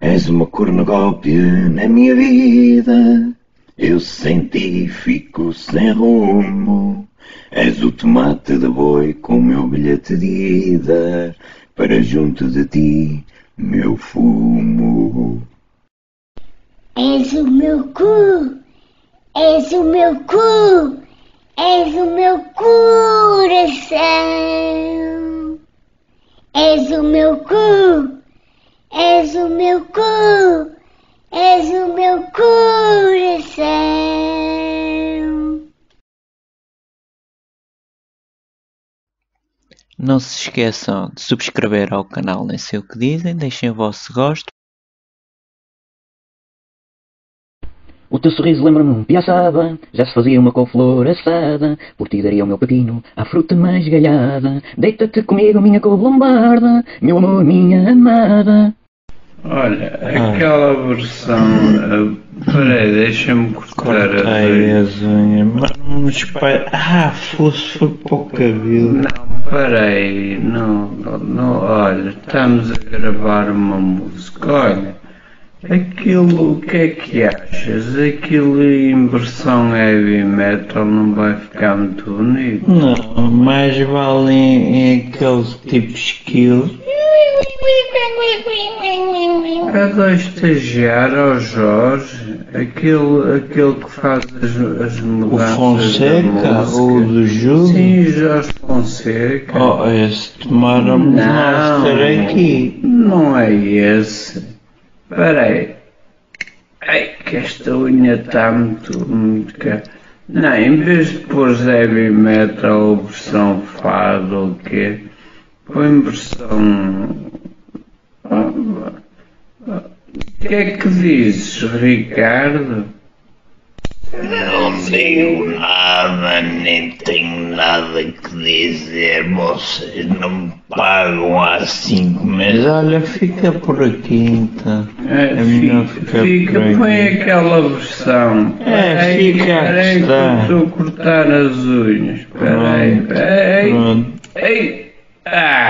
És uma cornucópia na minha vida. Eu sem ti fico sem rumo. És o tomate de boi com o meu bilhete de ida. Para junto de ti, meu fumo. És o meu cu, és o meu cu, és o meu coração. És o meu cu, és o meu cu, és o meu coração. Não se esqueçam de subscrever ao canal Nem Sei O Que Dizem, deixem o vosso gosto. O teu sorriso lembra-me um piaçaba, já se fazia uma couve-flor assada, por ti daria o meu pepino à fruta mais galhada. Deita-te comigo, minha couve lombarda, meu amor, minha amada. Olha, aquela versão. ah, Peraí, deixa-me cortar a Cortei as unhas, mas não espalha. Ah, fosse foi para o cabelo. Não, peraí, não, não, olha, estamos a gravar uma música, olha, aquilo, o que é que achas? Aquilo em versão heavy metal não vai ficar muito bonito? Não, mais vale em, em aqueles tipos skills. Cada estagiário ao Jorge, aquele, aquele que faz as, as O mudanças da Fonseca, música. o do Júlio. Sim, Jorge Fonseca. Oh, esse tomaram Não. estar aqui. Não é esse. Peraí. Ai, que esta unha está muito, muito cara. Não, em vez de pôr heavy metal ou versão fado ou o quê, põe versão. O que é que dizes, Ricardo? Não digo nada, nem tenho nada que dizer. Vocês não me pagam há cinco meses. Olha, fica por aqui então. É, É melhor fica, ficar fica, por aqui. põe aquela versão. É, Peraí, fica a eu gostar. estou a cortar as unhas. Peraí, Pronto, peraí. pronto. Ei! Ah!